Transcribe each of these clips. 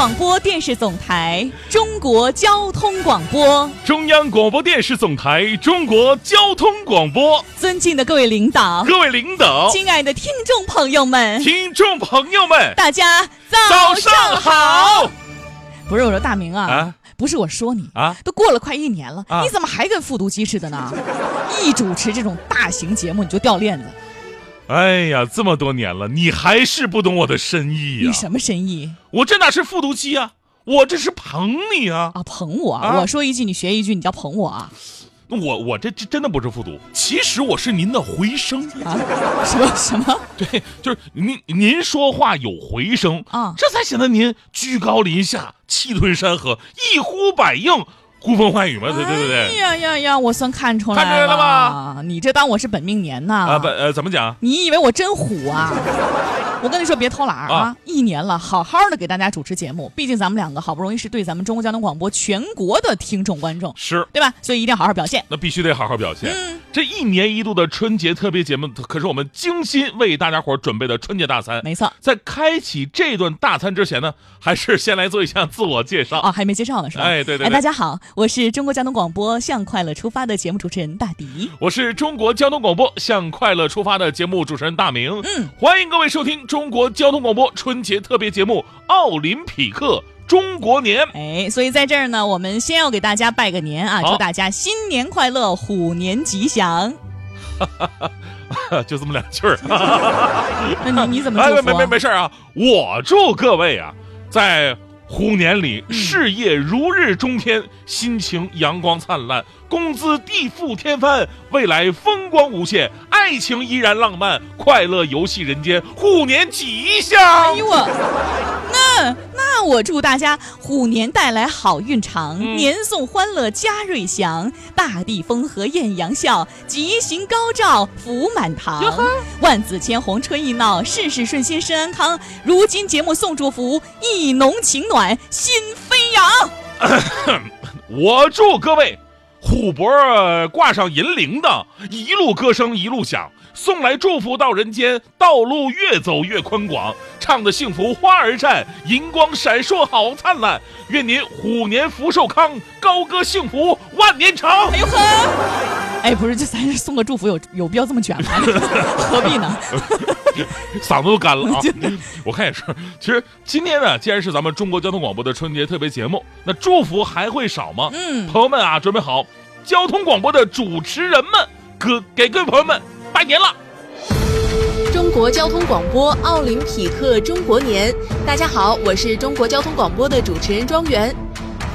广播电视总台中国交通广播，中央广播电视总台中国交通广播，尊敬的各位领导，各位领导，亲爱的听众朋友们，听众朋友们，大家早上好。不是我说大明啊，啊？不是我说你啊？都过了快一年了，啊？你怎么还跟复读机似的呢？一主持这种大型节目你就掉链子，哎呀，这么多年了，你还是不懂我的深意呀、你什么深意我这哪是复读机啊，我这是捧你啊！啊？捧我，啊我说一句你学一句，你叫捧我啊？我我这这真的不是复读，其实我是您的回声。啊？什么什么？对，就是您您说话有回声啊这才显得您居高临下、气吞山河、一呼百应、呼风唤雨嘛，对对对哎对。呀呀呀！我算看出来了看出来了吧？你这当我是本命年呐？啊不呃怎么讲？你以为我真虎啊？我跟你说，别偷懒啊！啊一年了，好好的给大家主持节目，毕竟咱们两个好不容易是对咱们中国交通广播全国的听众观众，是，对吧？所以一定要好好表现。那必须得好好表现。嗯这一年一度的春节特别节目，可是我们精心为大家伙儿准备的春节大餐。没错在开启这顿大餐之前呢，还是先来做一下自我介绍。啊，还没介绍呢是吧？哎对对对哎，大家好，我是中国交通广播向快乐出发的节目主持人大迪。我是中国交通广播向快乐出发的节目主持人大明。嗯，欢迎各位收听中国交通广播春节特别节目《奥林匹克中国年》。哎，所以在这儿呢，我们先要给大家拜个年啊，祝大家新年快乐，虎年吉祥。就这么两句儿。那你你怎么哎？没没没没事儿啊！我祝各位啊，在虎年里嗯。事业如日中天，心情阳光灿烂，工资地覆天翻，未来风光无限，爱情依然浪漫，快乐游戏人间，虎年吉祥哎。呦我，那那我祝大家虎年带来好运长，嗯年送欢乐家瑞祥，大地风和艳阳笑，吉星高照福满堂，万紫千红春意闹，事事顺心身安康。如今节目送祝福，意浓情暖心飞扬。我祝各位虎脖儿挂上银铃铛，一路歌声一路响，送来祝福到人间，道路越走越宽广，唱的幸福花儿绽，银光闪烁好灿烂。愿您虎年福寿康，高歌幸福万年长哎。呦呵，哎，不是，这咱送个祝福有有必要这么卷吗？何必呢？嗓子都干了啊！我看也是。其实今天呢，既然是咱们中国交通广播的春节特别节目，那祝福还会少吗？嗯朋友们啊，准备好，交通广播的主持人们，给给各位朋友们拜年了。中国交通广播奥林匹克中国年，大家好，我是中国交通广播的主持人庄园。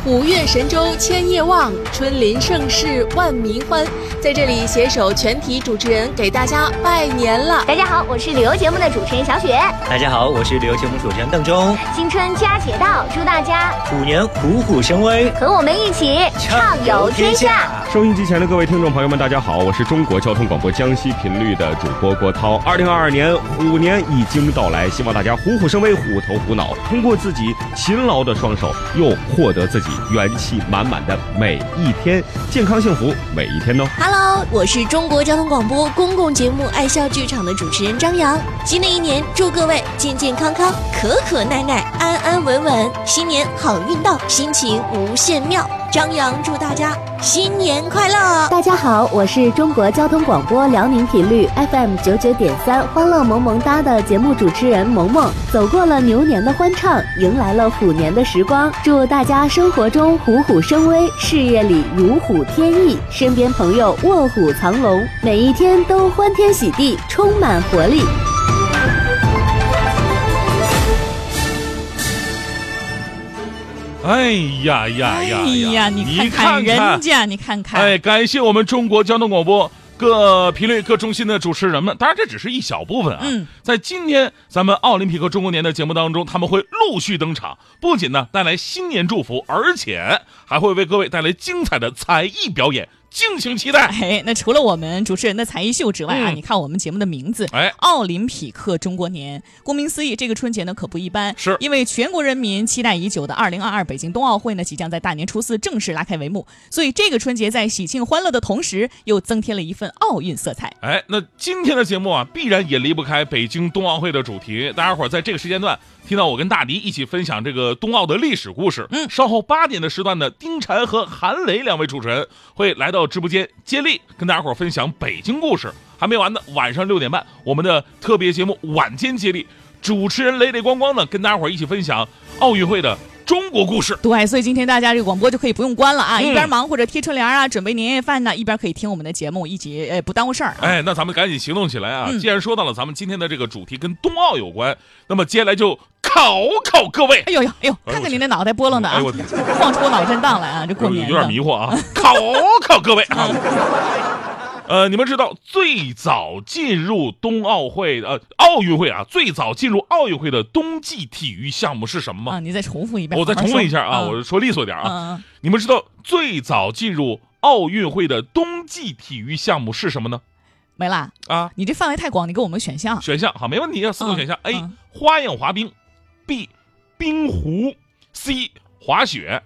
虎跃神州千叶望，春临盛世万民欢。在这里携手全体主持人给大家拜年了。大家好，我是旅游节目的主持人小雪。大家好，我是旅游节目主持人邓忠。新春佳节到，祝大家虎年虎虎生威，和我们一起畅游天下。。收音机前的各位听众朋友们，大家好，我是中国交通广播江西频率的主播郭涛。二零二二年虎年已经到来，希望大家虎虎生威，虎头虎脑，通过自己勤劳的双手，又获得自己元气满满的每一天，健康幸福每一天哦。Hello，我是中国交通广播公共节目《爱笑剧场》的主持人张扬。新的一年，祝各位健健康康、可可耐耐、安安稳稳，新年好运到，心情无限妙。张扬祝大家新年快乐！大家好，我是中国交通广播辽宁频率 FM 九九点三欢乐萌萌哒的节目主持人萌萌。走过了牛年的欢畅，迎来了虎年的时光，祝大家生活中虎虎生威，事业里如虎添翼，身边朋友卧虎藏龙，每一天都欢天喜地，充满活力。哎呀呀哎呀呀，你看看人家，你看看，哎，感谢我们中国交通广播各频率、各中心的主持人们。当然，这只是一小部分啊。嗯，在今天咱们奥林匹克中国年的节目当中，他们会陆续登场，不仅呢带来新年祝福，而且还会为各位带来精彩的才艺表演，敬请期待。哎，那除了我们主持人的才艺秀之外啊，嗯你看我们节目的名字，哎奥林匹克中国年，顾名思义，这个春节呢可不一般，是因为全国人民期待已久的2022北京冬奥会呢，即将在大年初四正式拉开帷幕，所以这个春节在喜庆欢乐的同时，又增添了一份奥运色彩。哎，那今天的节目啊，必然也离不开北京冬奥会的主题。大家伙儿在这个时间段听到我跟大迪一起分享这个冬奥的历史故事。嗯稍后八点的时段呢，丁婵和韩磊两位主持人会来到直播间接力，跟大家伙儿分享北京故事。还没完呢，晚上六点半，我们的特别节目晚间接力，主持人雷雷光光呢，跟大家伙儿一起分享奥运会的中国故事。对，所以今天大家这个广播就可以不用关了啊，嗯一边忙或者贴春联啊，准备年夜饭呢，一边可以听我们的节目，一起呃不耽误事儿啊。哎，那咱们赶紧行动起来啊！嗯既然说到了咱们今天的这个主题跟冬奥有关，那么接下来就考考各位。哎呦呦，哎呦，哎看看你那脑袋波浪的啊哎呦我，晃出脑震荡来啊！这过年有有点迷惑啊，考考各位啊。呃，你们知道最早进入冬奥会呃奥运会啊，最早进入奥运会的冬季体育项目是什么吗啊，你再重复一遍。我再重复一下啊，嗯我说利索点啊。嗯，你们知道最早进入奥运会的冬季体育项目是什么呢？没啦，啊，你这范围太广，你给我们选项。选项好，没问题啊，四个嗯选项：A 嗯花样滑冰，B 冰壶，C 滑雪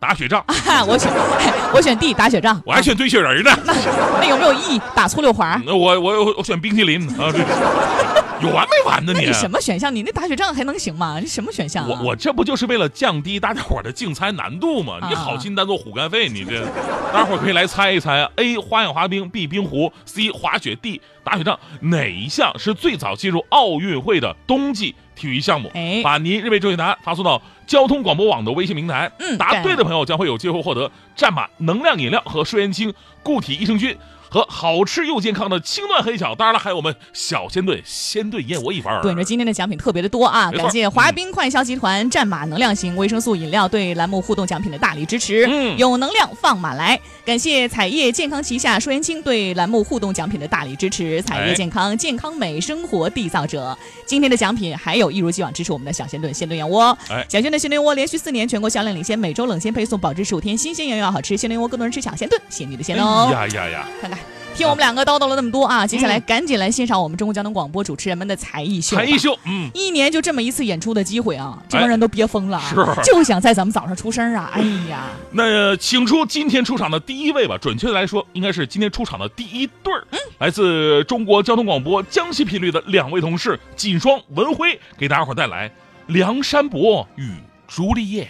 打雪仗。啊，我选 我选 D 打雪仗。我还选堆雪人呢。那有没有 E 打粗溜滑？那我我我选冰淇淋啊，这 有完没完呢你？那你什么选项？你那打雪仗还能行吗？你什么选项啊？我我这不就是为了降低大家伙的竞猜难度吗？你啊好心当做虎肝肺，你这大家伙可以来猜一猜啊：A 花样滑冰，B 冰壶，C 滑雪，D 打雪仗，哪一项是最早进入奥运会的冬季体育项目？哎把您认为正确答案发送到交通广播网的微信平台。嗯答对的朋友将会有机会获得战马能量饮料和舒元清固体益生菌。和好吃又健康的青段黑巧，当然了，还有我们小鲜炖鲜炖燕窝一份儿。对着今天的奖品特别的多啊！感谢华冰快销集团战马能量型维生素饮料对栏目互动奖品的大力支持。嗯有能量放马来！感谢彩叶健康旗下舒元清对栏目互动奖品的大力支持。彩叶哎健康，健康美生活缔造者。今天的奖品还有一如既往支持我们的小鲜炖鲜炖燕窝。哎小鲜炖鲜炖窝连续四年全国销量领先，每周冷鲜配送，保质十五天，新鲜原味好吃。鲜炖窝更多人吃抢先炖，鲜女的鲜 哦。哎呀呀呀！看看。听我们两个叨叨了那么多啊，接下来赶紧来欣赏我们中国交通广播主持人们的才艺秀。才艺秀，嗯，一年就这么一次演出的机会啊，这帮人都憋疯了啊，是就想在咱们早上出声啊！哎呀，那请出今天出场的第一位吧，准确的来说，应该是今天出场的第一对儿，来自中国交通广播江西频率的两位同事锦双、文辉，给大家伙带来《梁山伯与朱丽叶》。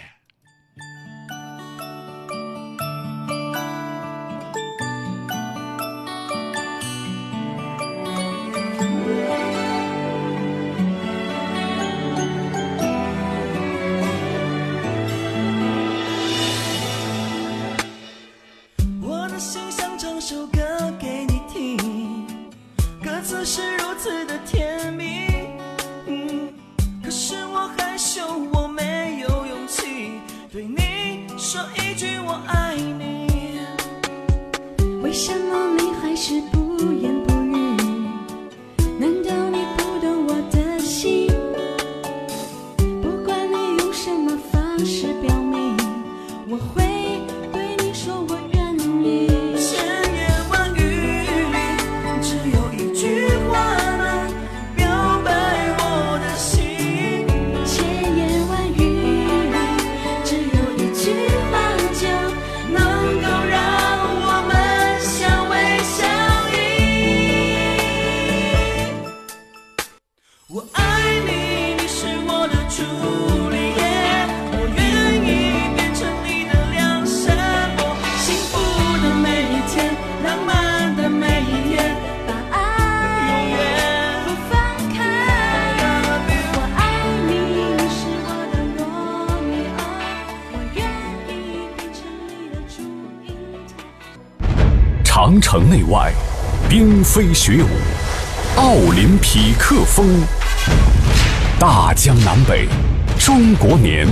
我的心想唱首歌给你听，歌词是如此的甜为什么你还是不言不语？难道你不懂我的心？不管你用什么方式表明，我会飞雪舞，奥林匹克风，大江南北，中国年，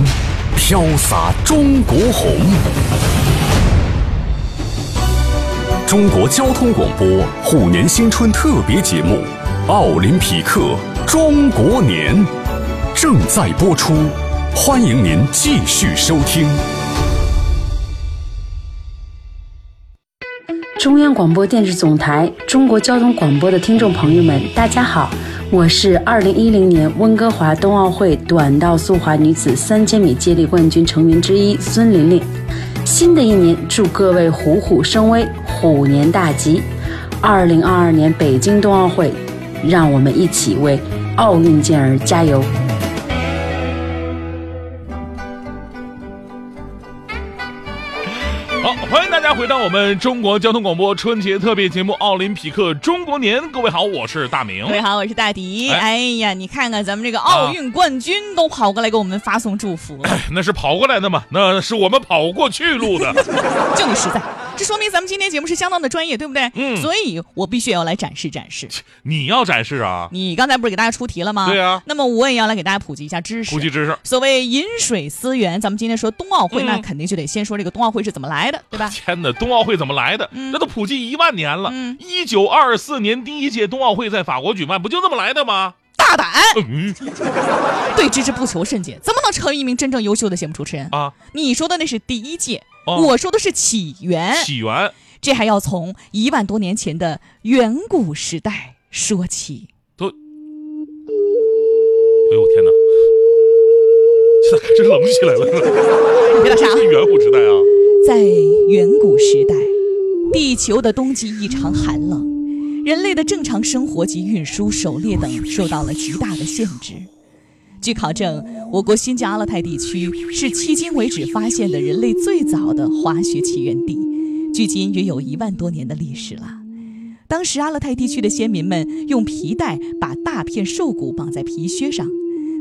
飘洒中国红。中国交通广播虎年新春特别节目《奥林匹克中国年》正在播出，欢迎您继续收听。中央广播电视总台中国交通广播的听众朋友们，大家好，我是二零一零年温哥华冬奥会短道速滑女子三千米接力冠军成员之一孙琳琳。新的一年，祝各位虎虎生威，虎年大吉！二零二二年北京冬奥会，让我们一起为奥运健儿加油！好，欢迎大家回到我们中国交通广播春节特别节目《奥林匹克中国年》。各位好，我是大明。各位好，我是大迪。哎哎呀，你看看咱们这个奥运冠军都跑过来给我们发送祝福哎，那是跑过来的嘛？那是我们跑过去录的。就你实在，这说明咱们今天节目是相当的专业，对不对？嗯所以我必须要来展示展示。你要展示啊？你刚才不是给大家出题了吗？对啊那么我也要来给大家普及一下知识。普及知识。所谓饮水思源，咱们今天说冬奥会，嗯那肯定就得先说这个冬奥会是怎么来的，对吧？天哪，冬奥会怎么来的？嗯那都普及一万年了。一九二四年第一届冬奥会在法国举办，不就这么来的吗？大胆！嗯对知识不求甚解，怎么能成为一名真正优秀的节目主持人啊？你说的那是第一届，哦我说的是起源。起源，这还要从一万多年前的远古时代说起。都，哎呦我天哪！现在开始冷起来了。你别打岔啊远古时代啊，在远古时代，地球的冬季异常寒冷，人类的正常生活及运输、狩猎等受到了极大的限制。据考证，我国新疆阿勒泰地区是迄今为止发现的人类最早的滑雪起源地，距今约有一万多年的历史了。当时阿勒泰地区的先民们用皮带把大片兽骨绑在皮靴上，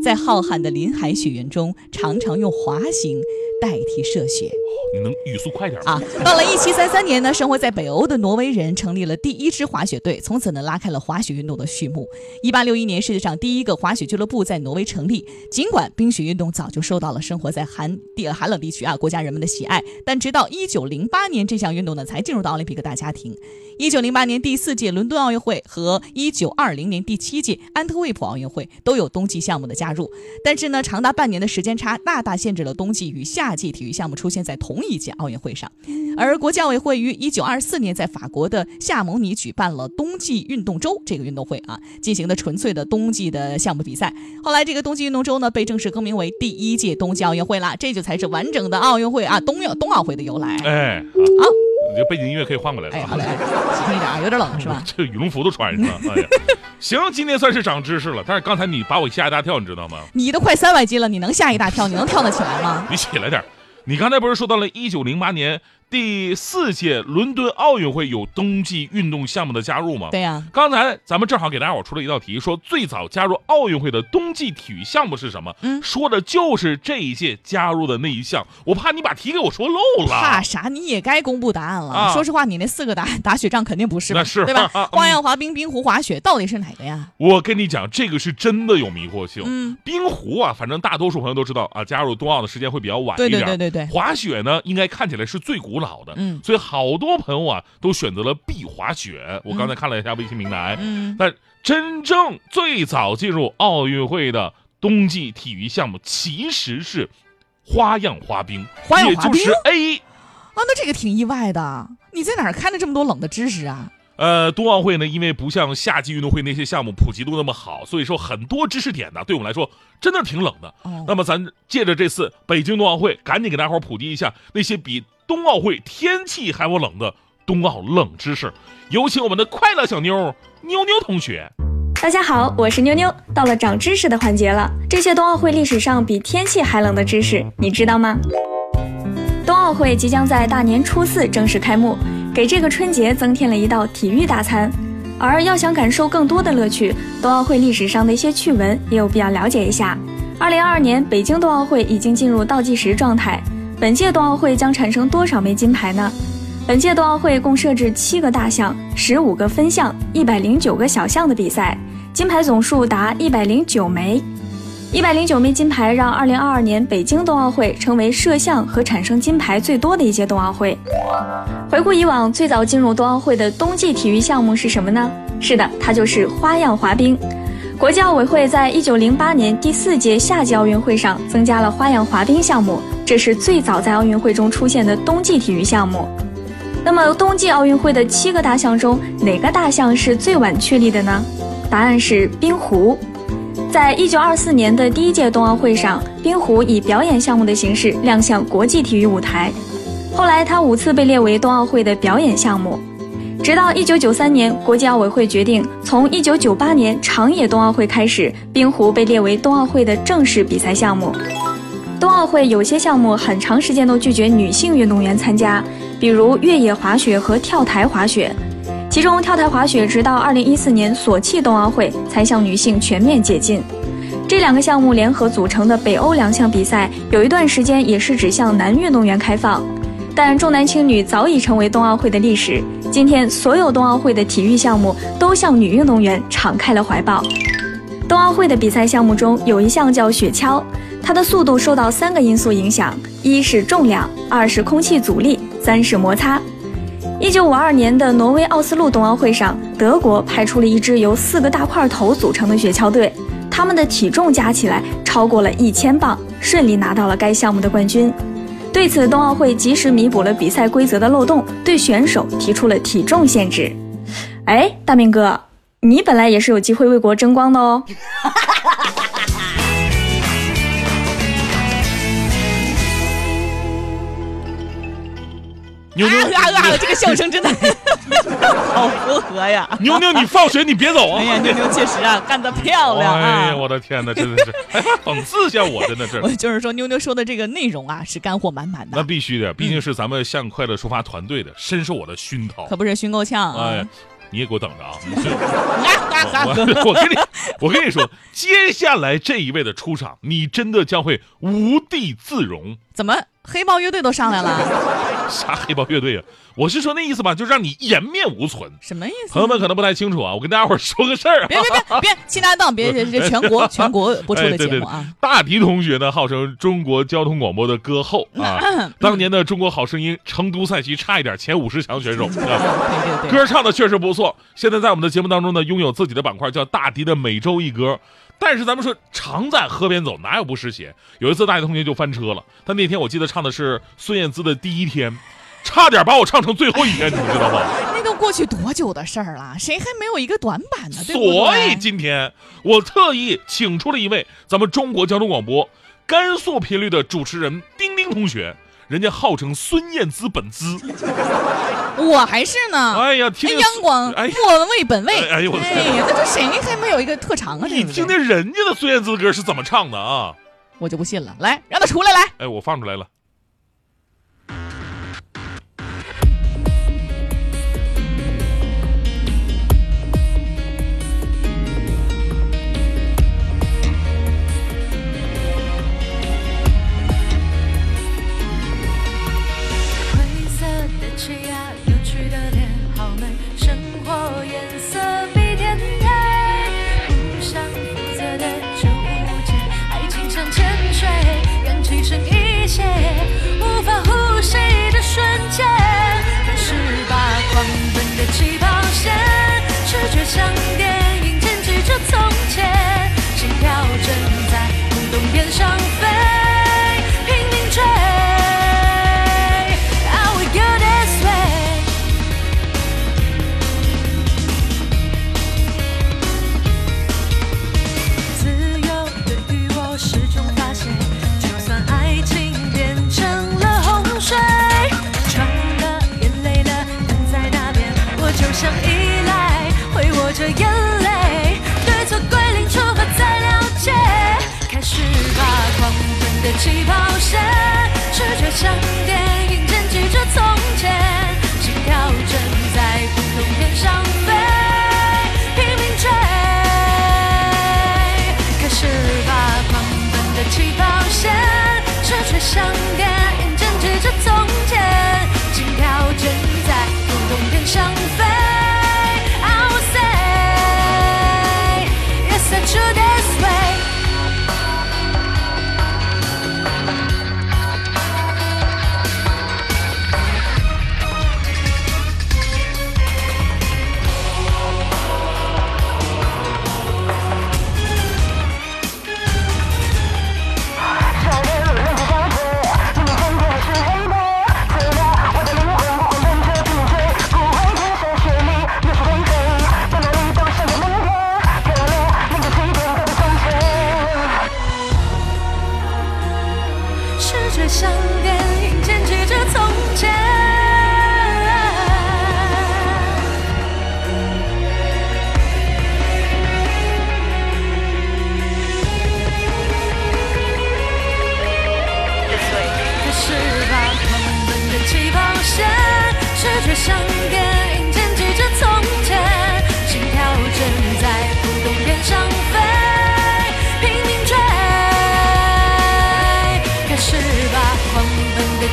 在浩瀚的林海雪原中，常常用滑行代替射血。你能语速快点吗啊，到了一七三三年呢，生活在北欧的挪威人成立了第一支滑雪队，从此呢拉开了滑雪运动的序幕。一八六一年，世界上第一个滑雪俱乐部在挪威成立。尽管冰雪运动早就受到了生活在寒地寒冷地区啊国家人们的喜爱，但直到一九零八年，这项运动呢才进入到奥林匹克大家庭。一九零八年第四届伦敦奥运会和一九二零年第七届安特卫普奥运会都有冬季项目的加入，但是呢，长达半年的时间差大大限制了冬季与夏季体育项目出现在同一届奥运会上。而国际奥委会于一九二四年在法国的夏蒙尼举办了冬季运动周这个运动会啊，进行的纯粹的冬季的项目比赛。后来这个冬季运动周呢被正式更名为第一届冬季奥运会啦，这就才是完整的奥运会啊冬奥冬奥会的由来。哎，好，你这背景音乐可以换过来了。哎，好嘞，轻一点啊，有点冷是吧？这羽绒服都穿上了。哎呀，行，今天算是长知识了。但是刚才你把我吓一大跳，你知道吗？你都快三百斤了，你能吓一大跳？你能跳得起来吗？你起来点。你刚才不是说到了一九零八年第四届伦敦奥运会有冬季运动项目的加入吗？对呀、刚才咱们正好给大家伙出了一道题，说最早加入奥运会的冬季体育项目是什么？嗯，说的就是这一届加入的那一项。我怕你把题给我说漏了。怕啥？你也该公布答案了。啊说实话，你那四个答案打雪仗肯定不是吧？那是对吧？嗯花样滑冰、冰壶滑雪到底是哪个呀？我跟你讲，这个是真的有迷惑性。嗯，冰壶啊，反正大多数朋友都知道啊，加入冬奥的时间会比较晚一点。对对对对滑雪呢，应该看起来是最古老的。嗯所以好多朋友啊都选择了必滑雪。我刚才看了一下微信平台，嗯，但真正最早进入奥运会的冬季体育项目其实是花样滑冰，花样滑冰也就是 A。啊，那这个挺意外的。你在哪儿看了这么多冷的知识啊？呃，冬奥会呢，因为不像夏季运动会那些项目普及度那么好，所以说很多知识点呢，对我们来说真的挺冷的。哦那么咱借着这次北京冬奥会，赶紧给大伙儿普及一下那些比冬奥会天气还不冷的冬奥冷知识。有请我们的快乐小妞妞妞同学。大家好，我是妞妞，到了长知识的环节了。这些冬奥会历史上比天气还冷的知识，你知道吗？冬奥会即将在大年初四正式开幕，给这个春节增添了一道体育大餐。而要想感受更多的乐趣，冬奥会历史上的一些趣闻也有必要了解一下。二零二二年北京冬奥会已经进入倒计时状态，本届冬奥会将产生多少枚金牌呢？本届冬奥会共设置七个大项、十五个分项、一百零九个小项的比赛，金牌总数达一百零九枚。一百零九枚金牌让二零二二年北京冬奥会成为摄像和产生金牌最多的一届冬奥会。回顾以往，最早进入冬奥会的冬季体育项目是什么呢？是的，它就是花样滑冰。国际奥委会在一九零八年第四届夏季奥运会上增加了花样滑冰项目，这是最早在奥运会中出现的冬季体育项目。那么冬季奥运会的七个大项中，哪个大项是最晚确立的呢？答案是冰壶。在一九二四年的第一届冬奥会上，冰壶以表演项目的形式亮相国际体育舞台。后来，它五次被列为冬奥会的表演项目。直到一九九三年，国际奥委会决定从一九九八年长野冬奥会开始，冰壶被列为冬奥会的正式比赛项目。冬奥会有些项目很长时间都拒绝女性运动员参加，比如越野滑雪和跳台滑雪。其中，跳台滑雪直到二零一四年索契冬奥会才向女性全面解禁。这两个项目联合组成的北欧两项比赛，有一段时间也是只向男运动员开放。但重男轻女早已成为冬奥会的历史。今天，所有冬奥会的体育项目都向女运动员敞开了怀抱。冬奥会的比赛项目中有一项叫雪橇，它的速度受到三个因素影响：一是重量，二是空气阻力，三是摩擦。一九五二年的挪威奥斯陆冬奥会上，德国派出了一支由四个大块头组成的雪橇队，他们的体重加起来超过了一千磅，顺利拿到了该项目的冠军。对此，冬奥会及时弥补了比赛规则的漏洞，对选手提出了体重限制。哎，大明哥，你本来也是有机会为国争光的哦。妞妞，啊啊！这个笑声真的 好符合呀！妞妞，你放学你别走啊！哎呀，妞妞确实啊，干得漂亮啊！哎呀，我的天哪，真的是，哎，讽刺一下我，真的是。我就是说，妞妞说的这个内容啊，是干货满满的。那必须的，毕竟是咱们向快乐出发团队的，深受我的熏陶。可不是熏够呛啊！哎，你也给我等着啊！我我跟你我跟你说，接下来这一位的出场，你真的将会无地自容。怎么？黑豹乐队都上来了？啥黑豹乐队啊？我是说那意思吧，就让你颜面无存。什么意思？朋友们可能不太清楚啊，我跟大家伙说个事儿。别别别别，亲搭档，别这 全国全国播出的节目啊！大迪同学呢，号称中国交通广播的歌后啊，当年的中国好声音成都赛区差一点前五十强选手。对对对，歌唱的确实不错。现在在我们的节目当中呢，拥有自己的板块，叫大迪的每周一歌。但是咱们说常在河边走，哪有不湿鞋？有一次大学同学就翻车了。他那天我记得唱的是孙燕姿的第一天，差点把我唱成最后一天，你知道吗？那都过去多久的事儿了？谁还没有一个短板呢？对所以今天我特意请出了一位咱们中国交通广播甘肃频率的主持人丁丁同学。人家号称孙燕姿本姿，我还是呢。哎呀，听阳光莫为本位。哎呦我哎呀，那这谁还没有一个特长啊？你听听人家的孙燕姿歌是怎么唱的啊？我就不信了，来让他出来来。哎，我放出来了。像电影剪辑着从前，心跳正在不同天上飞，拼命追，开始吧，狂奔的起跑线，视觉像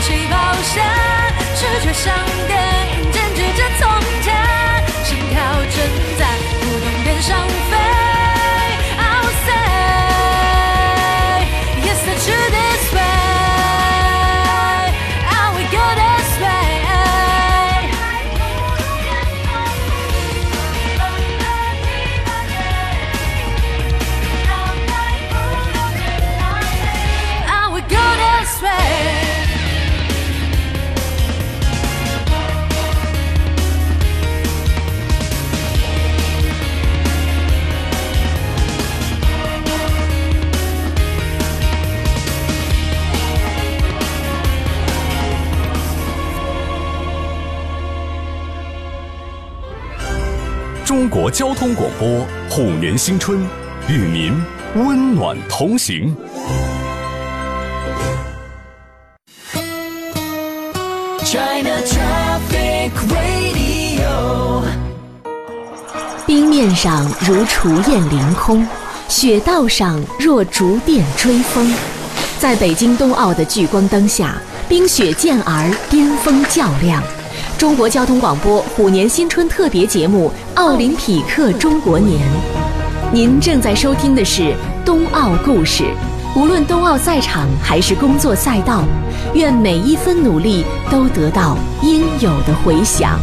起跑线，视觉像电影剪辑着从前，心跳正在不动点上交通广播虎年新春，与您温暖同行。China Traffic Radio。冰面上如雏雁凌空，雪道上若竹电追风。在北京冬奥的聚光灯下，冰雪健儿巅峰较量。中国交通广播虎年新春特别节目《奥林匹克中国年》，您正在收听的是冬奥故事。无论冬奥赛场还是工作赛道，愿每一分努力都得到应有的回响。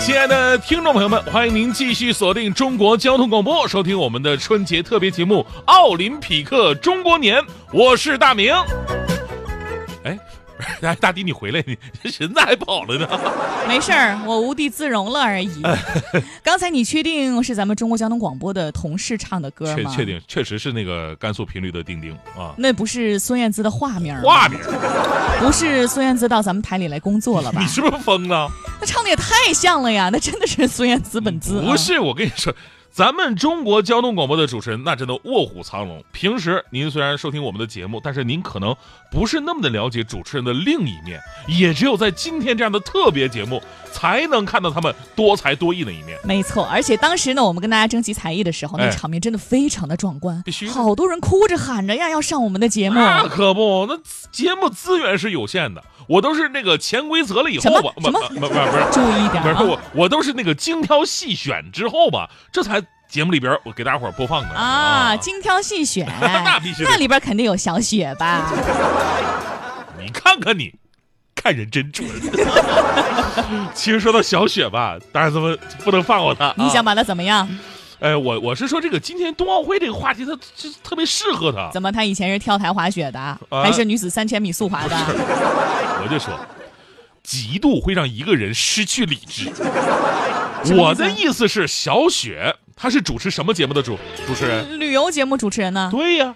亲爱的听众朋友们，欢迎您继续锁定中国交通广播，收听我们的春节特别节目《奥林匹克中国年》，我是大明。大迪，你回来，你人咋还跑了呢？没事儿，我无地自容了而已。刚才你确定是咱们中国交通广播的同事唱的歌吗？确确定，确实是那个甘肃频率的丁丁啊。那不是孙燕姿的化名？化名，不是孙燕姿到咱们台里来工作了吧你？是不是疯了？那唱的也太像了呀！那真的是孙燕姿本姿、啊。不是，我跟你说，咱们中国交通广播的主持人那真的卧虎藏龙。平时您虽然收听我们的节目，但是您可能不是那么的了解主持人的另一面，也只有在今天这样的特别节目，才能看到他们多才多艺的一面。没错，而且当时呢，我们跟大家征集才艺的时候，那哎场面真的非常的壮观，必须好多人哭着喊着呀要上我们的节目。那可不，那节目资源是有限的，我都是那个潜规则了以后吧，什么不不不不是，注意一点啊不是我我都是那个精挑细选之后吧，这才节目里边我给大伙儿播放的啊，精挑细选，那必须那里边肯定有小雪吧？你看看你，看人真准。其实说到小雪吧，大家怎么不能放过她。啊？你想把她怎么样？哎，我我是说这个今天冬奥会这个话题，它就特别适合他。怎么他以前是跳台滑雪的，啊还是女子三千米速滑的？我就说，极度会让一个人失去理智。我的意思是，小雪她是主持什么节目的主主持人？旅游节目主持人呢？对呀，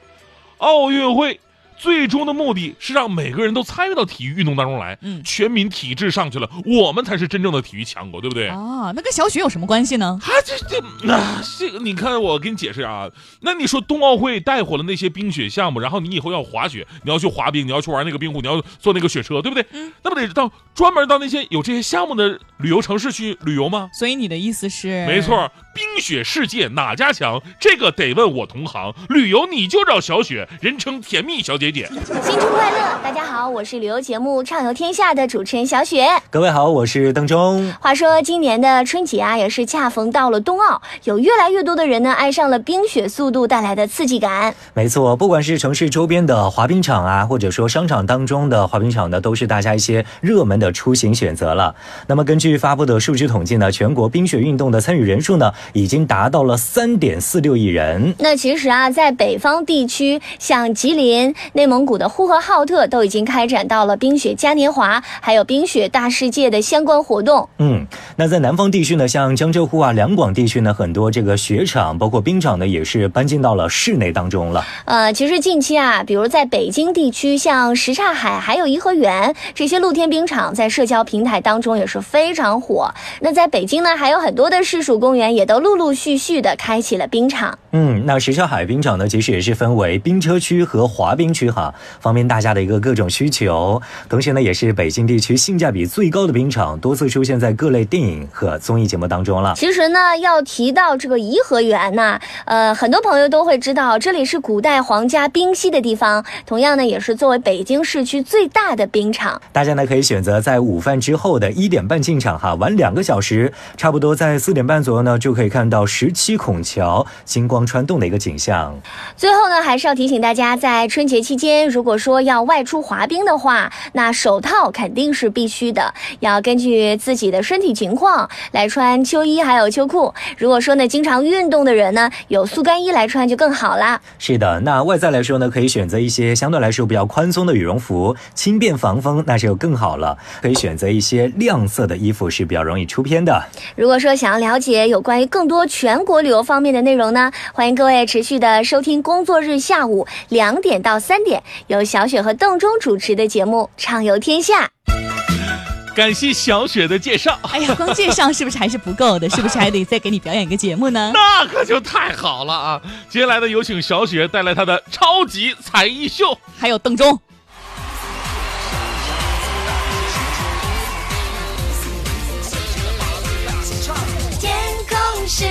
奥运会最终的目的是让每个人都参与到体育运动当中来，嗯全民体质上去了，我们才是真正的体育强国，对不对？啊，那跟小雪有什么关系呢？啊，这这啊，这个你看，我给你解释啊。那你说冬奥会带火了那些冰雪项目，然后你以后要滑雪，你要去滑冰，你要去玩那个冰壶，你要坐那个雪车，对不对？嗯，那不得到专门到那些有这些项目的旅游城市去旅游吗？所以你的意思是？没错，冰雪世界哪家强？这个得问我同行。旅游你就找小雪，人称甜蜜小姐姐。新春快乐！大家好，我是旅游节目《畅游天下》的主持人小雪。各位好，我是邓中。话说今年的春节啊，也是恰逢到了冬奥，有越来越多的人呢爱上了冰雪速度带来的刺激感。没错，不管是城市周边的滑冰场啊，或者说商场当中的滑冰场呢，都是大家一些热门的出行选择了。那么根据发布的数据统计呢，全国冰雪运动的参与人数呢，已经达到了三点四六亿人。那其实啊，在北方地区，像吉林、内蒙古的呼和浩特都已经开展到了冰雪嘉年华，还有冰雪大世界的相关活动。嗯，那在南方地区呢，像江浙沪啊、两广地区呢，很多这个雪场包括冰场呢，也是搬进到了室内当中了。呃，其实近期啊，比如在北京地区，像什刹海还有颐和园这些露天冰场，在社交平台当中也是非常火。那在北京呢，还有很多的市属公园也都都陆陆续续的开启了冰场。嗯，那石桥海冰场呢，其实也是分为冰车区和滑冰区哈，方便大家的一个各种需求。同时呢，也是北京地区性价比最高的冰场，多次出现在各类电影和综艺节目当中了。其实呢，要提到这个颐和园呐，呃，很多朋友都会知道，这里是古代皇家冰溪的地方，同样呢，也是作为北京市区最大的冰场。大家呢可以选择在午饭之后的一点半进场哈，玩两个小时，差不多在四点半左右呢，就可以看到十七孔桥金光穿洞的一个景象。最后呢，还是要提醒大家，在春节期间，如果说要外出滑冰的话，那手套肯定是必须的，要根据自己的身体情况来穿秋衣还有秋裤。如果说呢，经常运动的人呢，有速干衣来穿就更好啦。是的，那外在来说呢，可以选择一些相对来说比较宽松的羽绒服，轻便防风，那就更好了。可以选择一些亮色的衣服，是比较容易出片的。如果说想要了解有关于更多全国旅游方面的内容呢，欢迎各位持续的收听工作日下午两点到三点由小雪和邓中主持的节目《畅游天下》。感谢小雪的介绍。哎呀，光介绍是不是还是不够的？是不是还得再给你表演一个节目呢？那可就太好了啊！接下来呢，有请小雪带来她的超级才艺秀，还有邓中。天空是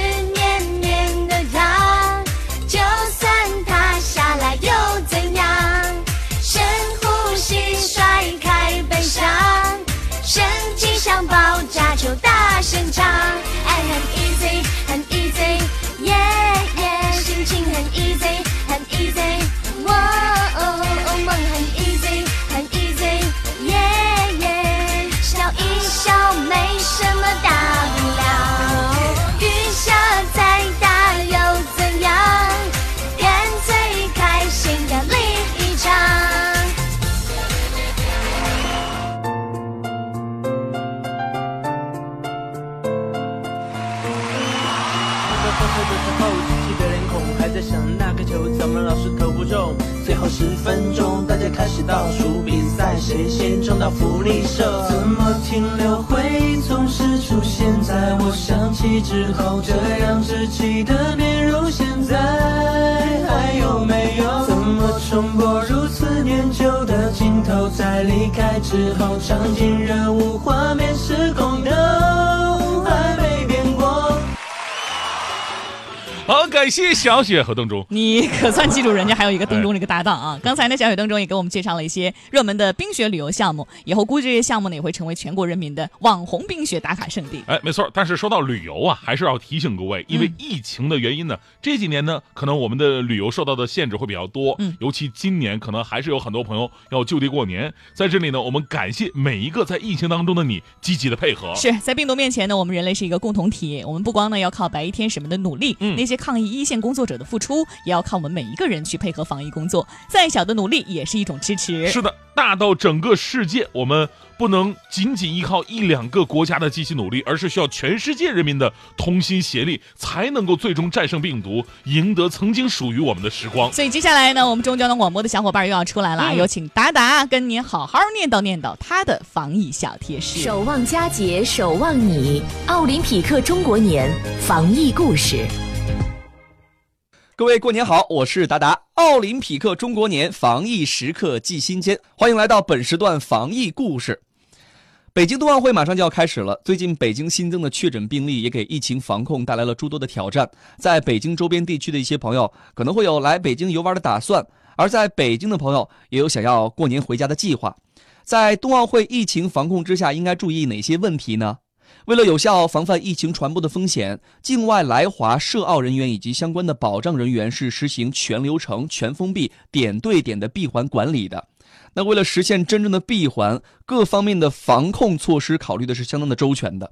福利社？怎么停留回忆总是出现在我想起之后？这样稚气的面容，现在还有没有？怎么重播如此念旧的镜头，在离开之后，场景人物画面时空感谢小雪和邓中。你可算记住人家还有一个邓中这个搭档啊！刚才呢，小雪邓中也给我们介绍了一些热门的冰雪旅游项目，以后估计这些项目呢也会成为全国人民的网红冰雪打卡圣地。哎，没错。但是说到旅游啊，还是要提醒各位，因为嗯疫情的原因呢，这几年呢，可能我们的旅游受到的限制会比较多。嗯尤其今年，可能还是有很多朋友要就地过年。在这里呢，我们感谢每一个在疫情当中的你积极的配合。是在病毒面前呢，我们人类是一个共同体。我们不光呢要靠白衣天使们的努力，嗯那些抗疫一线工作者的付出，也要靠我们每一个人去配合防疫工作。再小的努力也是一种支持。是的，大到整个世界，我们不能仅仅依靠一两个国家的积极努力，而是需要全世界人民的同心协力，才能够最终战胜病毒，赢得曾经属于我们的时光。所以接下来呢，我们中交通广播的小伙伴又要出来了，嗯有请达达跟您好好念叨念叨他的防疫小贴士。守望佳节，守望你。奥林匹克中国年防疫故事。各位过年好，我是达达。奥林匹克中国年防疫时刻记心间，欢迎来到本时段防疫故事。北京冬奥会马上就要开始了，最近北京新增的确诊病例也给疫情防控带来了诸多的挑战。在北京周边地区的一些朋友可能会有来北京游玩的打算，而在北京的朋友也有想要过年回家的计划。在冬奥会疫情防控之下，应该注意哪些问题呢？为了有效防范疫情传播的风险，境外来华涉奥人员以及相关的保障人员是实行全流程、全封闭、点对点的闭环管理的。那为了实现真正的闭环，各方面的防控措施考虑的是相当的周全的。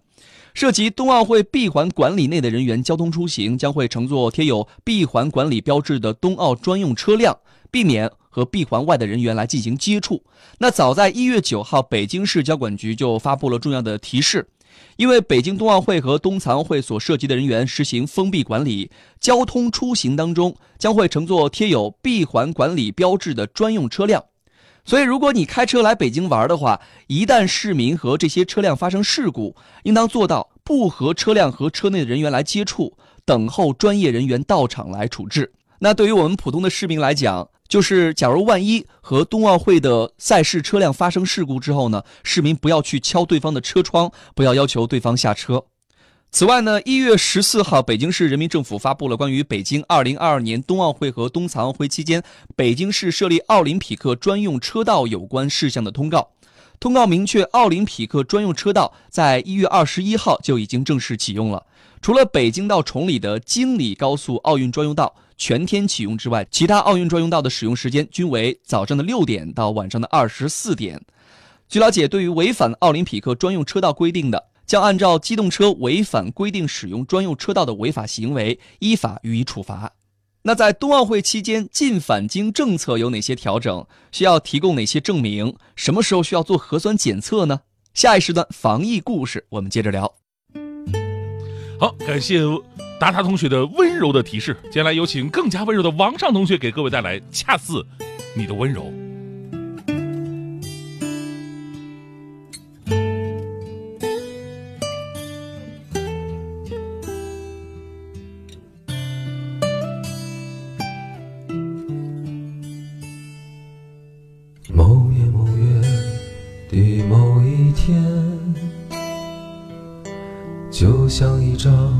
涉及冬奥会闭环管理内的人员交通出行，将会乘坐贴有闭环管理标志的冬奥专用车辆，避免和闭环外的人员来进行接触。那早在一月九号，北京市交管局就发布了重要的提示。因为北京冬奥会和冬残奥会所涉及的人员实行封闭管理，交通出行当中将会乘坐贴有闭环管理标志的专用车辆。所以，如果你开车来北京玩的话，一旦市民和这些车辆发生事故，应当做到不不和车辆和车内的人员来接触，等候专业人员到场来处置。那对于我们普通的市民来讲，就是假如万一和冬奥会的赛事车辆发生事故之后呢，市民不要去敲对方的车窗，不要要求对方下车。此外呢，一月十四号，北京市人民政府发布了关于北京二零二二年冬奥会和冬残奥会期间北京市设立奥林匹克专用车道有关事项的通告。通告明确，奥林匹克专用车道在一月二十一号就已经正式启用了。除了北京到崇礼的京礼高速奥运专用道全天启用之外，其他奥运专用道的使用时间均为早上的六点到晚上的二十四点。据了解，对于违反奥林匹克专用车道规定的，将按照机动车违反规定使用专用车道的违法行为，依法予以处罚。那在冬奥会期间，进返京政策有哪些调整？需要提供哪些证明？什么时候需要做核酸检测呢？下一时段防疫故事，我们接着聊。好，感谢达达同学的温柔的提示。接下来有请更加温柔的王尚同学给各位带来《恰似你的温柔》。某年某月的某一天，就像一张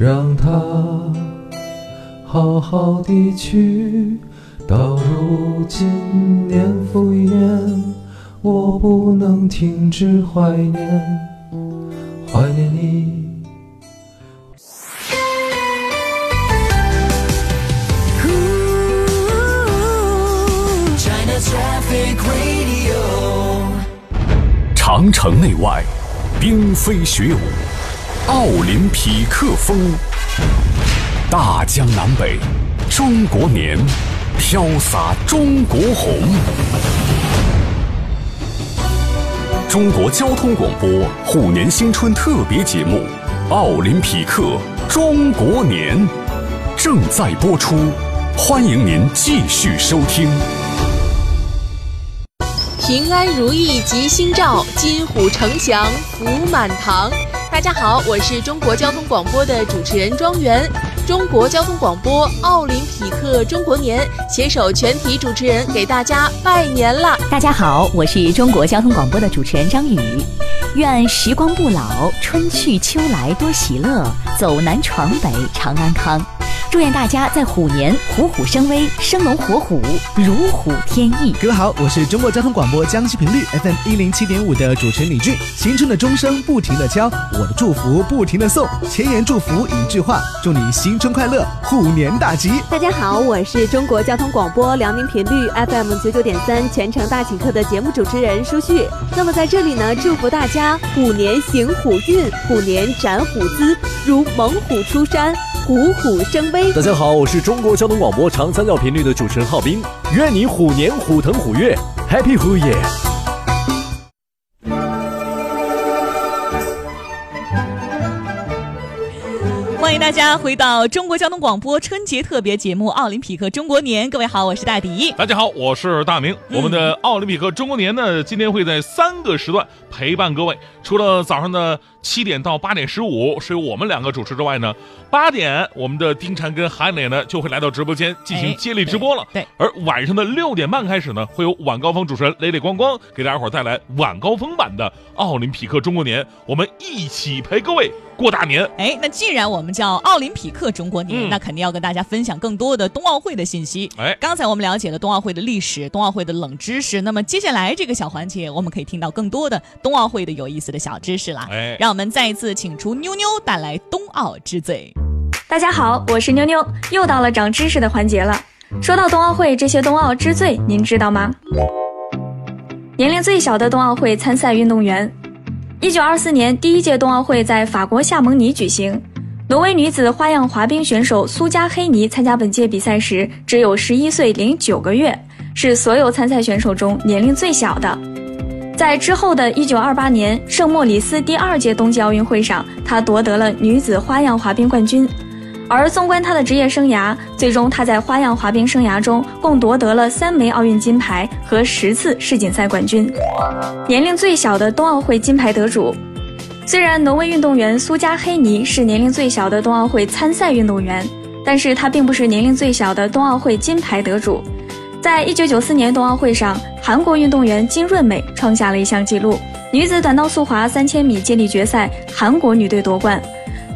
让它好好的去。到如今年复一年，我不能停止怀念，怀念你。长城内外，冰飞雪舞，奥林匹克风；大江南北，中国年，飘洒中国红。中国交通广播虎年新春特别节目《奥林匹克中国年》正在播出，欢迎您继续收听。平安如意吉星照，金虎呈祥福满堂。大家好，我是中国交通广播的主持人庄园。中国交通广播奥林匹克中国年携手全体主持人给大家拜年啦！大家好，我是中国交通广播的主持人张宇。愿时光不老，春去秋来多喜乐，走南闯北长安康。祝愿大家在虎年虎虎生威，生龙活虎，如虎添翼。各位好，我是中国交通广播江西频率 FM 一零七点五的主持人李俊。新春的钟声不停的敲，我的祝福不停的送，千言祝福一句话，祝你新春快乐，虎年大吉。大家好，我是中国交通广播辽宁频率 FM 九九点三全程大请客的节目主持人舒旭。那么在这里呢，祝福大家虎年行虎运，虎年展虎姿，如猛虎出山，虎虎生威。大家好，我是中国交通广播长三角频率的主持人浩斌，愿你虎年虎腾虎跃，Happy 虎爷！欢迎大家回到中国交通广播春节特别节目《奥林匹克中国年》。各位好，我是大迪。大家好，我是大明。嗯我们的奥林匹克中国年呢，今天会在三个时段陪伴各位。除了早上的七点到八点十五是由我们两个主持之外呢，八点我们的丁婵跟韩磊呢就会来到直播间进行哎接力直播了。对，而晚上的六点半开始呢，会有晚高峰主持人磊磊光光给大家伙儿带来晚高峰版的奥林匹克中国年，我们一起陪各位过大年。哎，那既然我们叫奥林匹克中国年，嗯那肯定要跟大家分享更多的冬奥会的信息。哎，刚才我们了解了冬奥会的历史、冬奥会的冷知识，那么接下来这个小环节，我们可以听到更多的冬奥会的有意思的小知识啦。哎让我们再一次请出妞妞带来冬奥之最。大家好，我是妞妞，又到了长知识的环节了。说到冬奥会这些冬奥之最，您知道吗？年龄最小的冬奥会参赛运动员。一九二四年，第一届冬奥会在法国夏蒙尼举行。挪威女子花样滑冰选手苏加黑尼参加本届比赛时只有十一岁零九个月，是所有参赛选手中年龄最小的。在之后的一九二八年圣莫里斯第二届冬季奥运会上，她夺得了女子花样滑冰冠军。而纵观她的职业生涯，最终她在花样滑冰生涯中共夺得了三枚奥运金牌和十次世锦赛冠军，年龄最小的冬奥会金牌得主。虽然挪威运动员苏加黑尼是年龄最小的冬奥会参赛运动员，但是他并不是年龄最小的冬奥会金牌得主。在一九九四年冬奥会上，韩国运动员金润美创下了一项纪录：女子短道速滑三千米接力决赛，韩国女队夺冠。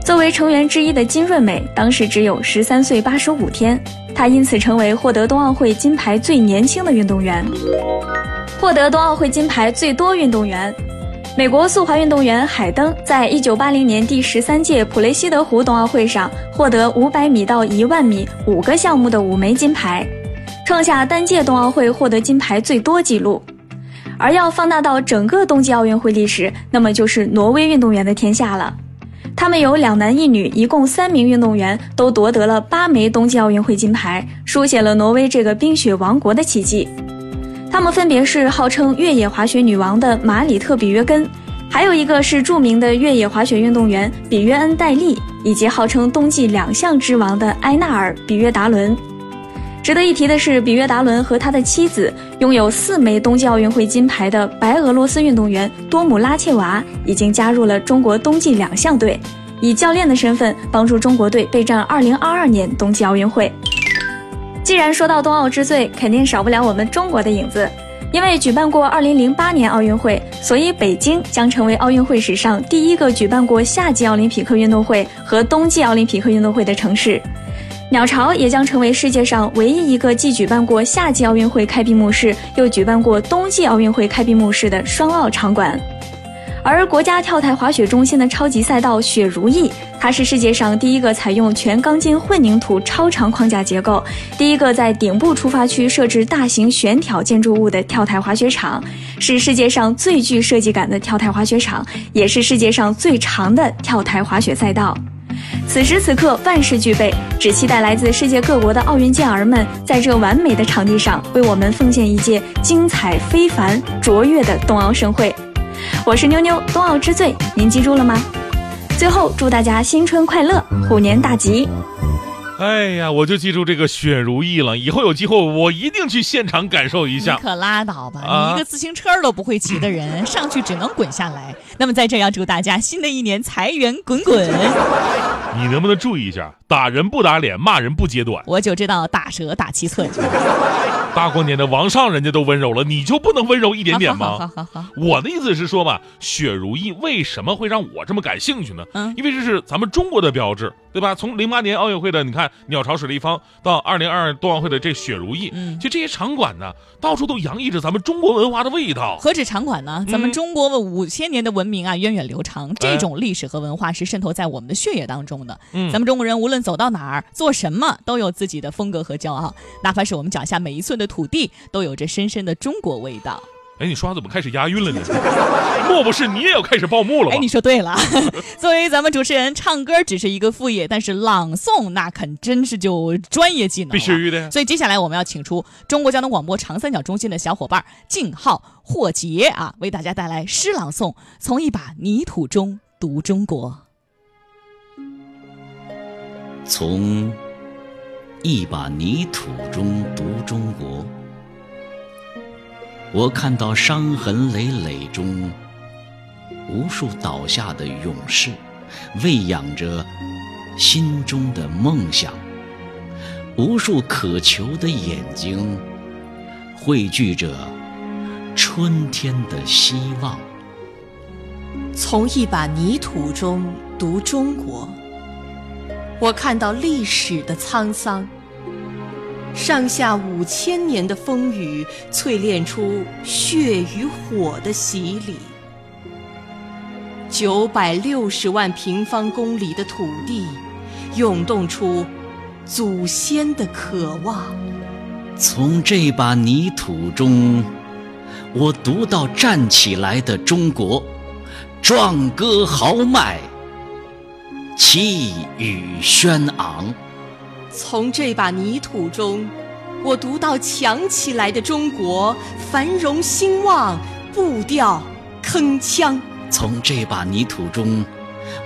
作为成员之一的金润美，当时只有十三岁八十五天，她因此成为获得冬奥会金牌最年轻的运动员。获得冬奥会金牌最多运动员。美国速滑运动员海登在一九八零年第十三届普雷西德湖冬奥会上获得五百米到一万米五个项目的五枚金牌，创下单届冬奥会获得金牌最多纪录。而要放大到整个冬季奥运会历史，那么就是挪威运动员的天下了。他们有两男一女，一共三名运动员都夺得了八枚冬季奥运会金牌，书写了挪威这个冰雪王国的奇迹。他们分别是号称越野滑雪女王的马里特·比约根，还有一个是著名的越野滑雪运动员比约恩·戴利，以及号称冬季两项之王的埃纳尔·比约达伦。值得一提的是，比约达伦和他的妻子拥有四枚冬季奥运会金牌的白俄罗斯运动员多姆拉切娃已经加入了中国冬季两项队，以教练的身份帮助中国队备战2022年冬季奥运会。既然说到冬奥之最，肯定少不了我们中国的影子。因为举办过2008年奥运会，所以北京将成为奥运会史上第一个举办过夏季奥林匹克运动会和冬季奥林匹克运动会的城市。鸟巢也将成为世界上唯一一个既举办过夏季奥运会开闭幕式，又举办过冬季奥运会开闭幕式的双奥场馆。而国家跳台滑雪中心的超级赛道雪如意，它是世界上第一个采用全钢筋混凝土超长框架结构、第一个在顶部出发区设置大型悬挑建筑物的跳台滑雪场，是世界上最具设计感的跳台滑雪场，也是世界上最长的跳台滑雪赛道。此时此刻，万事俱备，只期待来自世界各国的奥运健儿们在这完美的场地上，为我们奉献一届精彩非凡、卓越的冬奥盛会。我是妞妞，冬奥之最，您记住了吗？最后祝大家新春快乐，虎年大吉！哎呀，我就记住这个雪如意了，以后有机会我一定去现场感受一下。可拉倒吧，啊你一个自行车都不会骑的人，上去只能滚下来。那么在这要祝大家新的一年财源滚滚。你能不能注意一下，打人不打脸，骂人不揭短。我就知道打折打七寸。大过年的，王上人家都温柔了，你就不能温柔一点点吗？好好好好好我的意思是说吧，雪如意为什么会让我这么感兴趣呢？嗯，因为这是咱们中国的标志，对吧？从零八年奥运会的你看鸟巢水立方，到二零二二冬奥会的这雪如意，嗯，就这些场馆呢，到处都洋溢着咱们中国文化的味道。何止场馆呢？咱们中国五千年的文明啊，源远流长，这种历史和文化是渗透在我们的血液当中的。嗯咱们中国人无论走到哪儿，做什么，都有自己的风格和骄傲，哪怕是我们脚下每一寸的土地，都有着深深的中国味道。哎，你说话怎么开始押韵了呢？莫不是你也要开始报幕了吧？哎，你说对了。作为咱们主持人，唱歌只是一个副业，但是朗诵那肯真是就专业技能必须的所以接下来我们要请出中国交通广播长三角中心的小伙伴静浩、霍杰啊，为大家带来诗朗诵，从一把泥土中读中国。从一把泥土中读中国，我看到伤痕累累中，无数倒下的勇士，喂养着心中的梦想；无数渴求的眼睛，汇聚着春天的希望。从一把泥土中读中国，我看到历史的沧桑。上下五千年的风雨，淬炼出血与火的洗礼。九百六十万平方公里的土地，涌动出祖先的渴望。从这把泥土中，我读到站起来的中国，壮歌豪迈，气宇轩昂。从这把泥土中，我读到强起来的中国，繁荣兴旺，步调铿锵。从这把泥土中，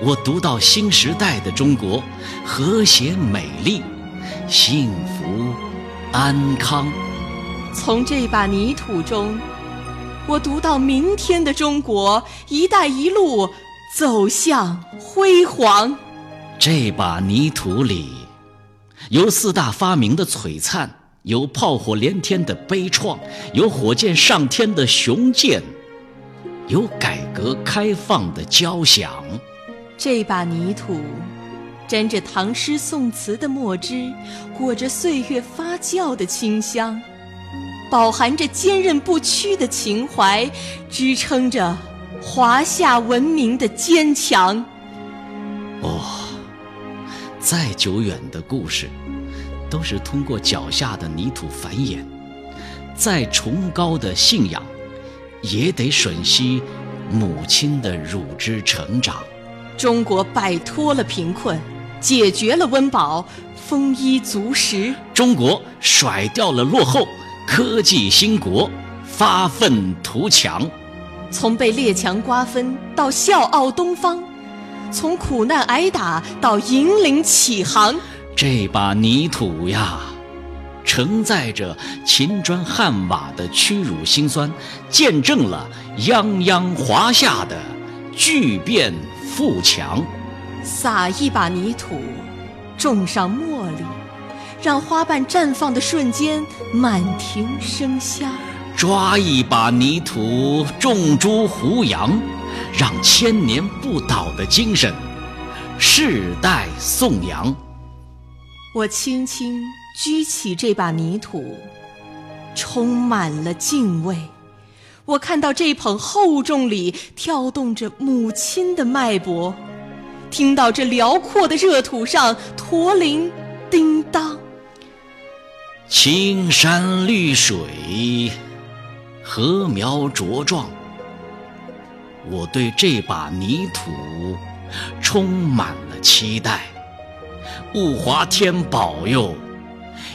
我读到新时代的中国，和谐美丽，幸福安康。从这把泥土中，我读到明天的中国，一带一路走向辉煌。这把泥土里，有四大发明的璀璨，有炮火连天的悲怆，有火箭上天的雄健，有改革开放的交响。这把泥土，沾着唐诗宋词的墨汁，裹着岁月发酵的清香，饱含着坚韧不屈的情怀，支撑着华夏文明的坚强。哦，再久远的故事，都是通过脚下的泥土繁衍；再崇高的信仰，也得吮吸母亲的乳汁成长。中国摆脱了贫困，解决了温饱，丰衣足食。中国甩掉了落后，科技兴国，发愤图强。从被列强瓜分到笑傲东方，从苦难挨打到引领起航。这把泥土呀，承载着秦砖汉瓦的屈辱辛酸，见证了泱泱华夏的巨变富强。撒一把泥土，种上茉莉，让花瓣绽放的瞬间满庭生香。抓一把泥土，种株胡杨，让千年不倒的精神世代颂扬。我轻轻举起这把泥土，充满了敬畏。我看到这捧厚重里跳动着母亲的脉搏，听到这辽阔的热土上驼铃叮当。青山绿水，禾苗茁壮。我对这把泥土充满了期待。物华天保佑，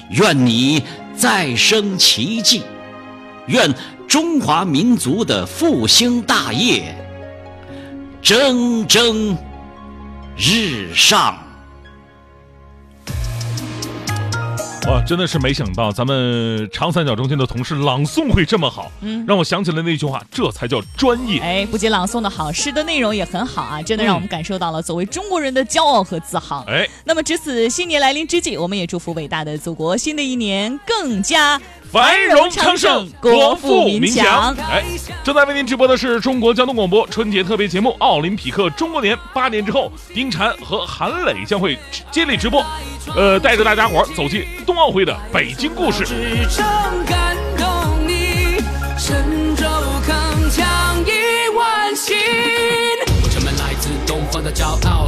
愿你再生奇迹，愿中华民族的复兴大业蒸蒸日上。哇，真的是没想到咱们长三角中心的同事朗诵会这么好，嗯让我想起了那句话，这才叫专业。哎，不仅朗诵的好，诗的内容也很好啊，真的让我们感受到了作为中国人的骄傲和自豪。哎，那么值此新年来临之际，我们也祝福伟大的祖国新的一年更加繁荣昌盛，国富民强。强。哎，正在为您直播的是中国交通广播春节特别节目《奥林匹克中国年》。八年之后，丁婵和韩磊将会接力直播，呃，带着大家伙儿走进冬奥会的北京故事。支撑感动你，神州铿锵一万新。我来自东方的骄傲，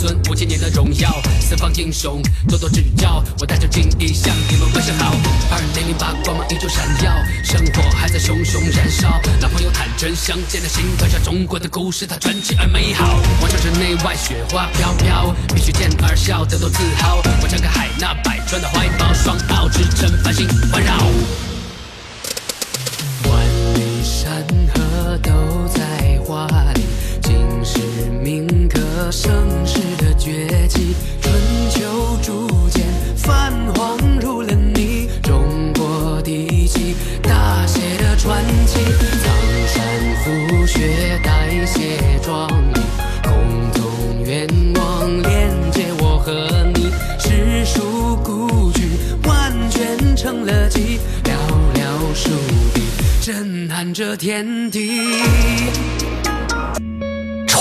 尊五千年的荣耀。四方英雄多多指教，我带着敬意向你们问声好。二零零八光芒依旧闪耀，圣火还在熊熊燃烧。老朋友坦诚相见的心，刻下中国的故事，它传奇而美好。王朝之内外雪花飘飘，必须见而笑，得多自豪。我张开海纳百川的怀抱，双奥之城繁星环绕。万里山河都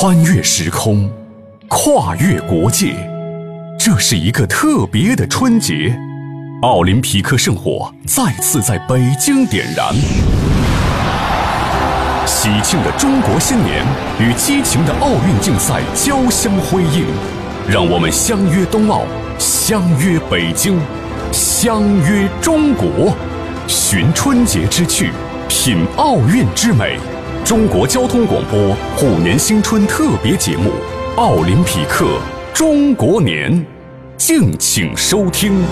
穿越时空，跨越国界，这是一个特别的春节。奥林匹克圣火再次在北京点燃，喜庆的中国新年与激情的奥运竞赛交相辉映，让我们相约冬奥，相约北京，相约中国，寻春节之趣，品奥运之美。中国交通广播虎年新春特别节目《奥林匹克中国年》，敬请收听。